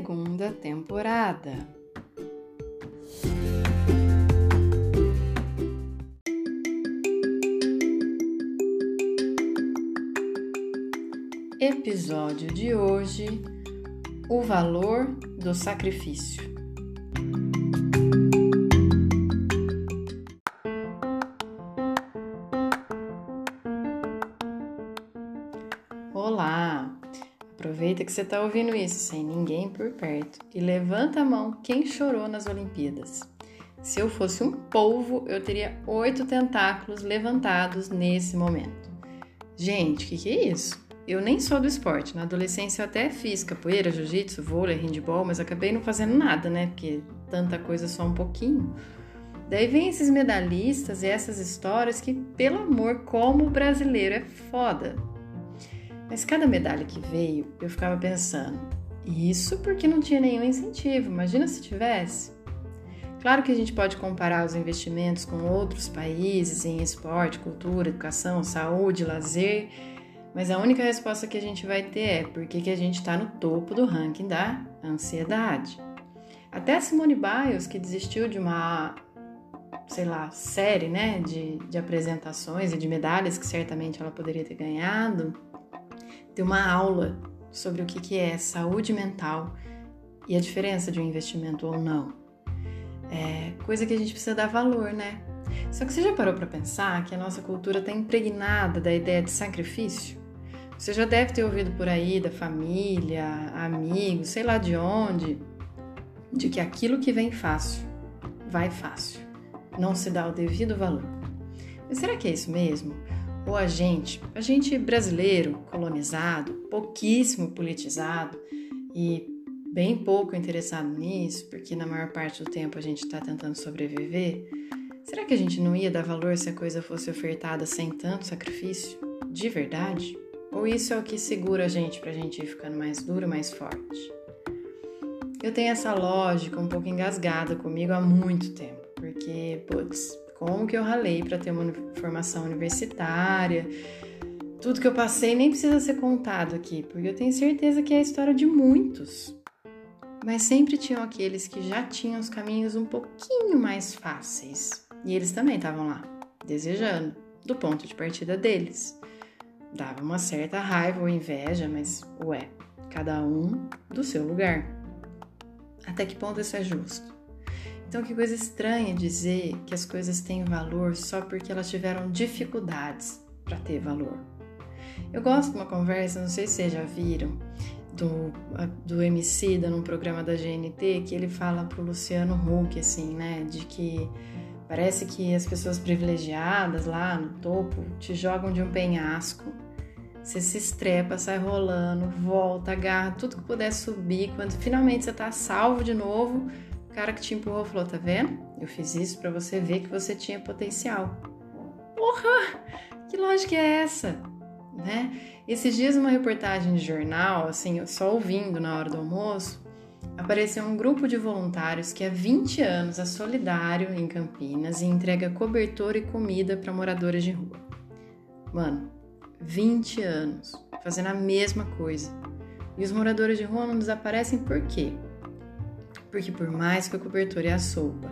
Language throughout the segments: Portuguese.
Segunda temporada. Episódio de hoje: O valor do sacrifício. Que você está ouvindo isso sem ninguém por perto e levanta a mão quem chorou nas Olimpíadas. Se eu fosse um polvo, eu teria oito tentáculos levantados nesse momento. Gente, o que, que é isso? Eu nem sou do esporte. Na adolescência eu até fiz capoeira, jiu-jitsu, vôlei, handball, mas acabei não fazendo nada, né? Porque tanta coisa só um pouquinho. Daí vem esses medalhistas e essas histórias que, pelo amor, como brasileiro é foda. Mas cada medalha que veio, eu ficava pensando, isso porque não tinha nenhum incentivo, imagina se tivesse. Claro que a gente pode comparar os investimentos com outros países em esporte, cultura, educação, saúde, lazer mas a única resposta que a gente vai ter é porque que a gente está no topo do ranking da ansiedade. Até a Simone Biles, que desistiu de uma, sei lá, série né, de, de apresentações e de medalhas que certamente ela poderia ter ganhado, deu uma aula sobre o que, que é saúde mental e a diferença de um investimento ou não. É coisa que a gente precisa dar valor, né? Só que você já parou para pensar que a nossa cultura está impregnada da ideia de sacrifício? Você já deve ter ouvido por aí da família, amigos, sei lá de onde, de que aquilo que vem fácil, vai fácil. Não se dá o devido valor. Mas será que é isso mesmo? Ou a gente, a gente brasileiro, colonizado, pouquíssimo politizado e bem pouco interessado nisso, porque na maior parte do tempo a gente está tentando sobreviver, será que a gente não ia dar valor se a coisa fosse ofertada sem tanto sacrifício? De verdade? Ou isso é o que segura a gente para a gente ir ficando mais duro, mais forte? Eu tenho essa lógica um pouco engasgada comigo há muito tempo, porque, putz, como que eu ralei para ter uma formação universitária? Tudo que eu passei nem precisa ser contado aqui, porque eu tenho certeza que é a história de muitos. Mas sempre tinham aqueles que já tinham os caminhos um pouquinho mais fáceis. E eles também estavam lá, desejando, do ponto de partida deles. Dava uma certa raiva ou inveja, mas ué, cada um do seu lugar. Até que ponto isso é justo? Então, que coisa estranha dizer que as coisas têm valor só porque elas tiveram dificuldades para ter valor. Eu gosto de uma conversa, não sei se vocês já viram, do, do MC da num programa da GNT, que ele fala pro Luciano Huck, assim, né, de que Parece que as pessoas privilegiadas lá no topo te jogam de um penhasco. Você se estrepa, sai rolando, volta, agarra tudo que puder subir. Quando finalmente você tá salvo de novo, o cara que te empurrou falou: Tá vendo? Eu fiz isso para você ver que você tinha potencial. Porra! Que lógica é essa? Né? Esses dias, uma reportagem de jornal, assim, só ouvindo na hora do almoço, apareceu um grupo de voluntários que há 20 anos é solidário em Campinas e entrega cobertor e comida para moradores de rua. Mano, 20 anos fazendo a mesma coisa. E os moradores de rua não desaparecem por quê? Porque por mais que o cobertor e a sopa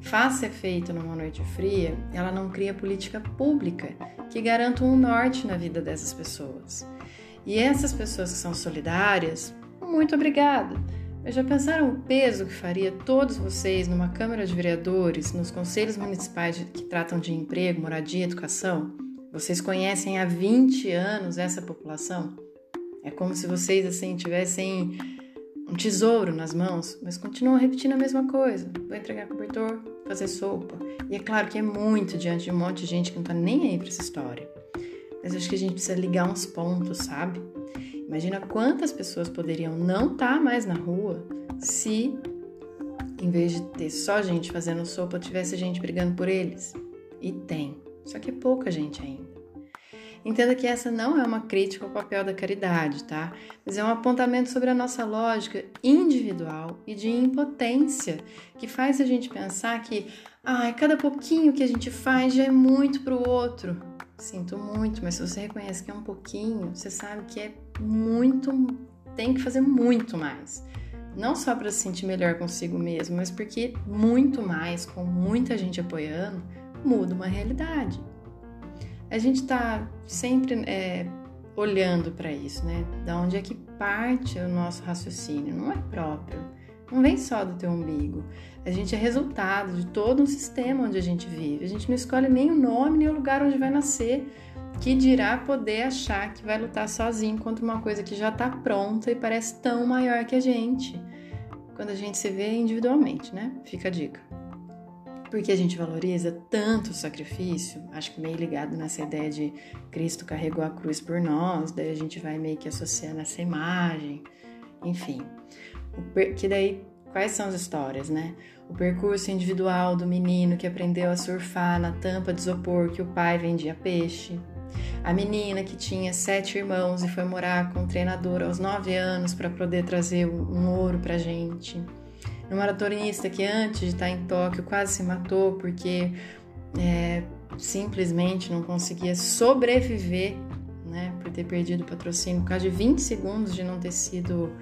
faça efeito numa noite fria, ela não cria política pública que garanta um norte na vida dessas pessoas. E essas pessoas que são solidárias, muito obrigada mas já pensaram o peso que faria todos vocês numa Câmara de Vereadores, nos conselhos municipais que tratam de emprego, moradia educação? Vocês conhecem há 20 anos essa população? É como se vocês assim tivessem um tesouro nas mãos, mas continuam repetindo a mesma coisa. Vou entregar cobertor, fazer sopa. E é claro que é muito diante de um monte de gente que não tá nem aí para essa história. mas acho que a gente precisa ligar uns pontos, sabe? Imagina quantas pessoas poderiam não estar tá mais na rua se, em vez de ter só gente fazendo sopa, tivesse gente brigando por eles. E tem, só que é pouca gente ainda. Entenda que essa não é uma crítica ao papel da caridade, tá? Mas é um apontamento sobre a nossa lógica individual e de impotência que faz a gente pensar que, ai, ah, cada pouquinho que a gente faz já é muito para o outro. Sinto muito, mas se você reconhece que é um pouquinho, você sabe que é muito, tem que fazer muito mais. Não só para se sentir melhor consigo mesmo, mas porque muito mais, com muita gente apoiando, muda uma realidade a gente está sempre é, olhando para isso, né? Da onde é que parte o nosso raciocínio? Não é próprio, não vem só do teu umbigo. A gente é resultado de todo um sistema onde a gente vive. A gente não escolhe nem o nome, nem o lugar onde vai nascer, que dirá poder achar que vai lutar sozinho contra uma coisa que já está pronta e parece tão maior que a gente. Quando a gente se vê individualmente, né? Fica a dica porque a gente valoriza tanto o sacrifício, acho que meio ligado nessa ideia de Cristo carregou a cruz por nós, daí a gente vai meio que associando essa imagem, enfim. Que daí, quais são as histórias, né? O percurso individual do menino que aprendeu a surfar na tampa de isopor que o pai vendia peixe. A menina que tinha sete irmãos e foi morar com o treinador aos nove anos para poder trazer um ouro para gente no maratonista que antes de estar em Tóquio quase se matou porque é, simplesmente não conseguia sobreviver, né, por ter perdido o patrocínio por causa de 20 segundos de não ter sido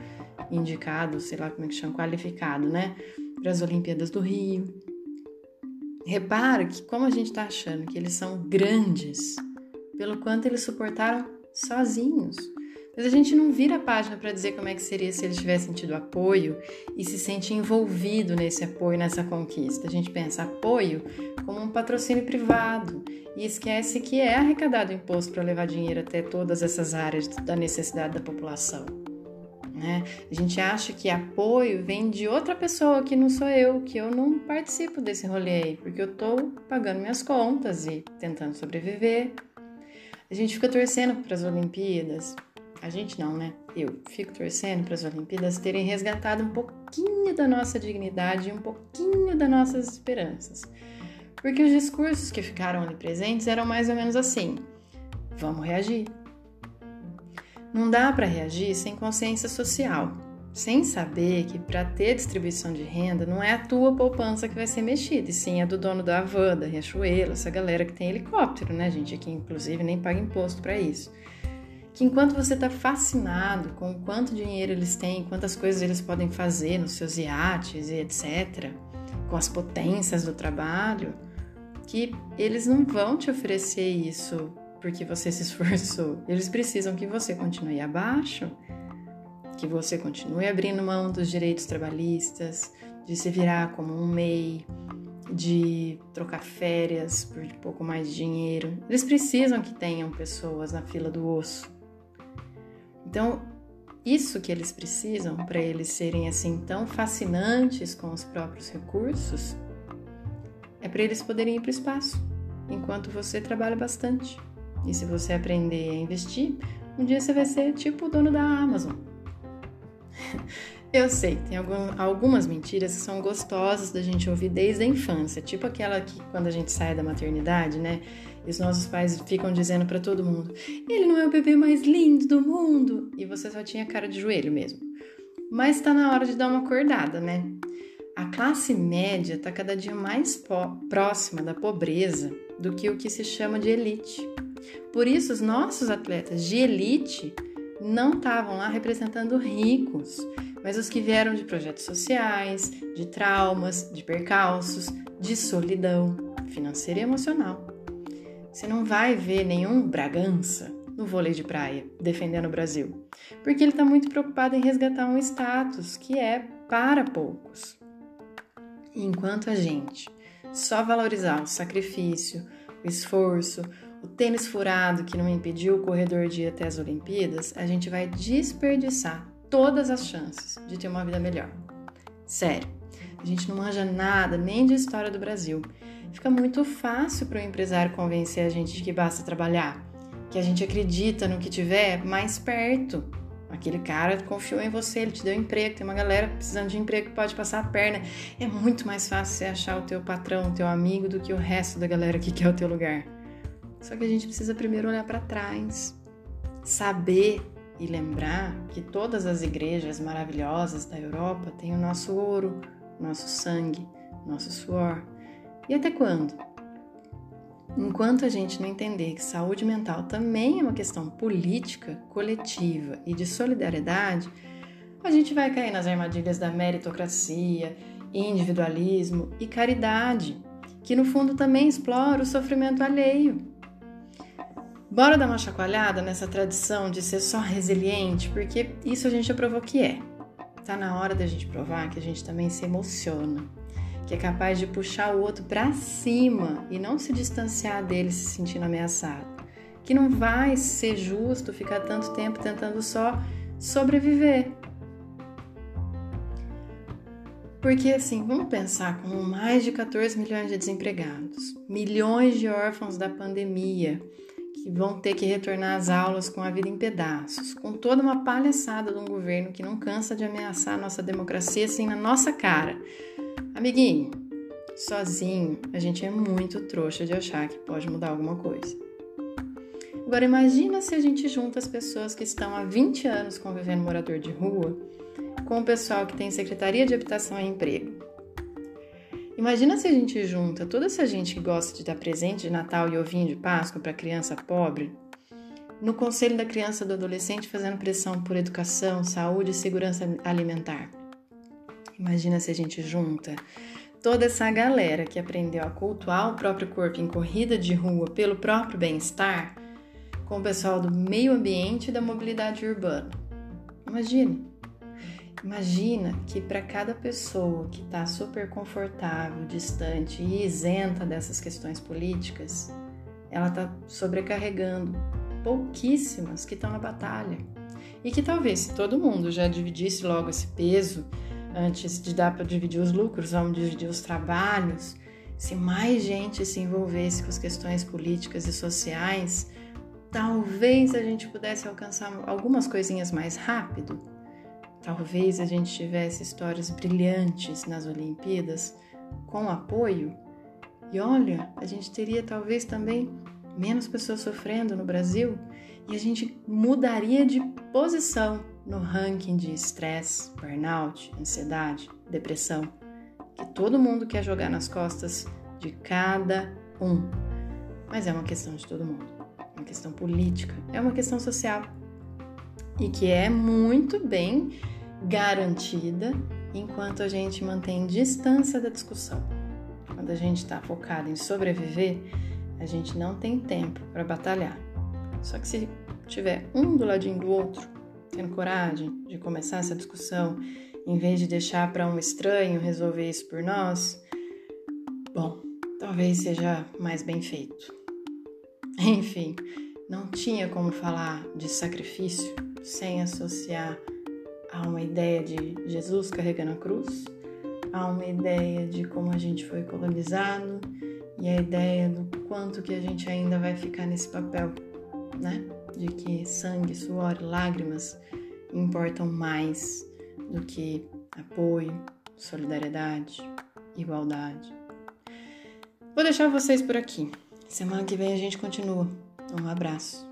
indicado, sei lá como é que chama, qualificado, né, para as Olimpíadas do Rio. Repara que como a gente está achando que eles são grandes, pelo quanto eles suportaram sozinhos. Mas a gente não vira a página para dizer como é que seria se ele tivesse sentido apoio e se sente envolvido nesse apoio, nessa conquista. A gente pensa apoio como um patrocínio privado e esquece que é arrecadado imposto para levar dinheiro até todas essas áreas da necessidade da população. Né? A gente acha que apoio vem de outra pessoa que não sou eu, que eu não participo desse rolê aí, porque eu estou pagando minhas contas e tentando sobreviver. A gente fica torcendo para as Olimpíadas, a gente não, né? Eu fico torcendo para as Olimpíadas terem resgatado um pouquinho da nossa dignidade e um pouquinho das nossas esperanças. Porque os discursos que ficaram ali presentes eram mais ou menos assim: vamos reagir. Não dá para reagir sem consciência social, sem saber que para ter distribuição de renda não é a tua poupança que vai ser mexida, e sim a do dono da van, da Riachuelo, essa galera que tem helicóptero, né, gente? Aqui, inclusive, nem paga imposto para isso que enquanto você está fascinado com quanto dinheiro eles têm, quantas coisas eles podem fazer nos seus iates e etc., com as potências do trabalho, que eles não vão te oferecer isso porque você se esforçou. Eles precisam que você continue abaixo, que você continue abrindo mão dos direitos trabalhistas, de se virar como um MEI, de trocar férias por pouco mais de dinheiro. Eles precisam que tenham pessoas na fila do osso então, isso que eles precisam para eles serem assim tão fascinantes com os próprios recursos é para eles poderem ir para o espaço, enquanto você trabalha bastante. E se você aprender a investir, um dia você vai ser tipo o dono da Amazon. Eu sei, tem algum, algumas mentiras que são gostosas da gente ouvir desde a infância, tipo aquela que quando a gente sai da maternidade, né? E os nossos pais ficam dizendo para todo mundo: ele não é o bebê mais lindo do mundo. E você só tinha cara de joelho mesmo. Mas está na hora de dar uma acordada, né? A classe média está cada dia mais próxima da pobreza do que o que se chama de elite. Por isso, os nossos atletas de elite não estavam lá representando ricos, mas os que vieram de projetos sociais, de traumas, de percalços, de solidão financeira e emocional. Você não vai ver nenhum Bragança no vôlei de praia defendendo o Brasil, porque ele está muito preocupado em resgatar um status que é para poucos. Enquanto a gente só valorizar o sacrifício, o esforço, o tênis furado que não impediu o corredor de ir até as Olimpíadas, a gente vai desperdiçar todas as chances de ter uma vida melhor. Sério, a gente não manja nada nem de história do Brasil fica muito fácil para o empresário convencer a gente de que basta trabalhar. que a gente acredita no que tiver mais perto. Aquele cara confiou em você, ele te deu emprego, tem uma galera precisando de emprego que pode passar a perna. É muito mais fácil você achar o teu patrão, o teu amigo, do que o resto da galera que quer o teu lugar. Só que a gente precisa primeiro olhar para trás, saber e lembrar que todas as igrejas maravilhosas da Europa têm o nosso ouro, nosso sangue, nosso suor. E até quando? Enquanto a gente não entender que saúde mental também é uma questão política, coletiva e de solidariedade, a gente vai cair nas armadilhas da meritocracia, individualismo e caridade, que no fundo também explora o sofrimento alheio. Bora dar uma chacoalhada nessa tradição de ser só resiliente, porque isso a gente já provou que é. Tá na hora da gente provar que a gente também se emociona que é capaz de puxar o outro para cima e não se distanciar dele se sentindo ameaçado. Que não vai ser justo ficar tanto tempo tentando só sobreviver. Porque assim, vamos pensar com mais de 14 milhões de desempregados, milhões de órfãos da pandemia que vão ter que retornar às aulas com a vida em pedaços, com toda uma palhaçada de um governo que não cansa de ameaçar a nossa democracia assim na nossa cara Amiguinho, sozinho a gente é muito trouxa de achar que pode mudar alguma coisa. Agora imagina se a gente junta as pessoas que estão há 20 anos convivendo morador de rua com o pessoal que tem secretaria de habitação e emprego. Imagina se a gente junta toda essa gente que gosta de dar presente de Natal e ovinho de Páscoa para criança pobre no conselho da criança e do adolescente fazendo pressão por educação, saúde e segurança alimentar. Imagina se a gente junta toda essa galera que aprendeu a cultuar o próprio corpo em corrida de rua pelo próprio bem-estar com o pessoal do meio ambiente e da mobilidade urbana. Imagina. Imagina que para cada pessoa que está super confortável, distante e isenta dessas questões políticas, ela está sobrecarregando pouquíssimas que estão na batalha. E que talvez se todo mundo já dividisse logo esse peso antes de dar para dividir os lucros, vamos dividir os trabalhos. Se mais gente se envolvesse com as questões políticas e sociais, talvez a gente pudesse alcançar algumas coisinhas mais rápido. Talvez a gente tivesse histórias brilhantes nas Olimpíadas com apoio. E olha, a gente teria talvez também menos pessoas sofrendo no Brasil e a gente mudaria de posição no ranking de estresse, burnout, ansiedade, depressão, que todo mundo quer jogar nas costas de cada um. Mas é uma questão de todo mundo, é uma questão política, é uma questão social e que é muito bem garantida enquanto a gente mantém distância da discussão. Quando a gente está focado em sobreviver, a gente não tem tempo para batalhar. Só que se tiver um do ladinho do outro, tendo coragem de começar essa discussão, em vez de deixar para um estranho resolver isso por nós, bom, talvez seja mais bem feito. Enfim, não tinha como falar de sacrifício sem associar a uma ideia de Jesus carregando a cruz, a uma ideia de como a gente foi colonizado e a ideia do quanto que a gente ainda vai ficar nesse papel, né? De que sangue, suor e lágrimas importam mais do que apoio, solidariedade, igualdade. Vou deixar vocês por aqui. Semana que vem a gente continua. Um abraço.